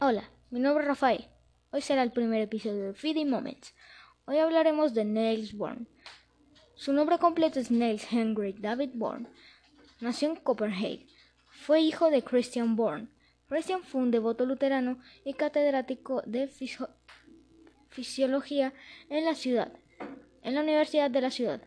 Hola, mi nombre es Rafael. Hoy será el primer episodio de Feeding Moments. Hoy hablaremos de Niels Bohr. Su nombre completo es Niels Henry David Bohr. Nació en Copenhague. Fue hijo de Christian Bohr. Christian fue un devoto luterano y catedrático de fisiología en la ciudad, en la Universidad de la Ciudad.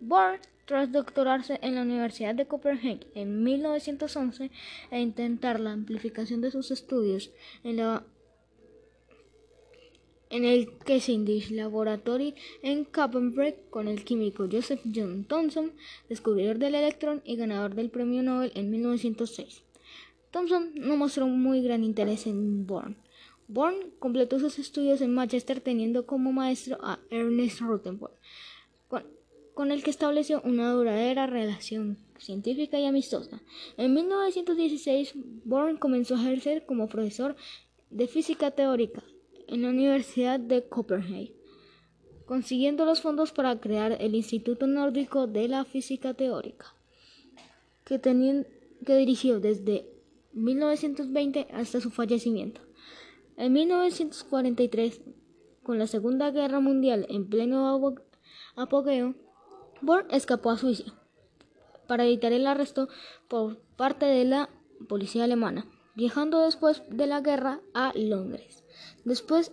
Bohr tras doctorarse en la Universidad de Copenhague en 1911 e intentar la amplificación de sus estudios en, el Cavendish Laboratory en Cambridge con el químico Joseph John Thomson, descubridor del electrón y ganador del premio Nobel en 1906. Thomson no mostró muy gran interés en Bohr. Bohr completó sus estudios en Manchester teniendo como maestro a Ernest Rutherford con el que estableció una duradera relación científica y amistosa. En 1916, Born comenzó a ejercer como profesor de física teórica en la Universidad de Copenhague, consiguiendo los fondos para crear el Instituto Nórdico de la Física Teórica, que, dirigió desde 1920 hasta su fallecimiento. En 1943, con la Segunda Guerra Mundial en pleno apogeo, Born escapó a Suiza para evitar el arresto por parte de la policía alemana, viajando después de la guerra a Londres. Después,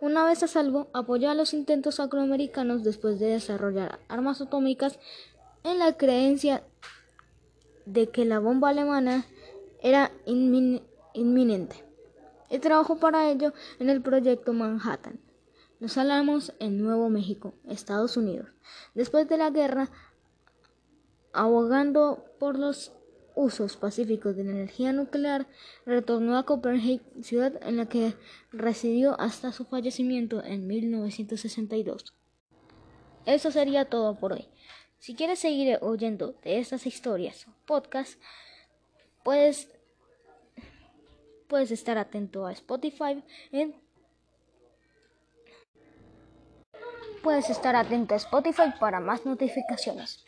una vez a salvo, apoyó a los intentos afroamericanos después de desarrollar armas atómicas en la creencia de que la bomba alemana era inminente y trabajó para ello en el proyecto Manhattan. Los Álamos en Nuevo México, Estados Unidos. Después de la guerra, abogando por los usos pacíficos de la energía nuclear, retornó a Copenhague, ciudad en la que residió hasta su fallecimiento en 1962. Eso sería todo por hoy. Si quieres seguir oyendo de estas historias o podcasts, puedes, puedes estar atento a Spotify en Puedes estar atento a Spotify para más notificaciones.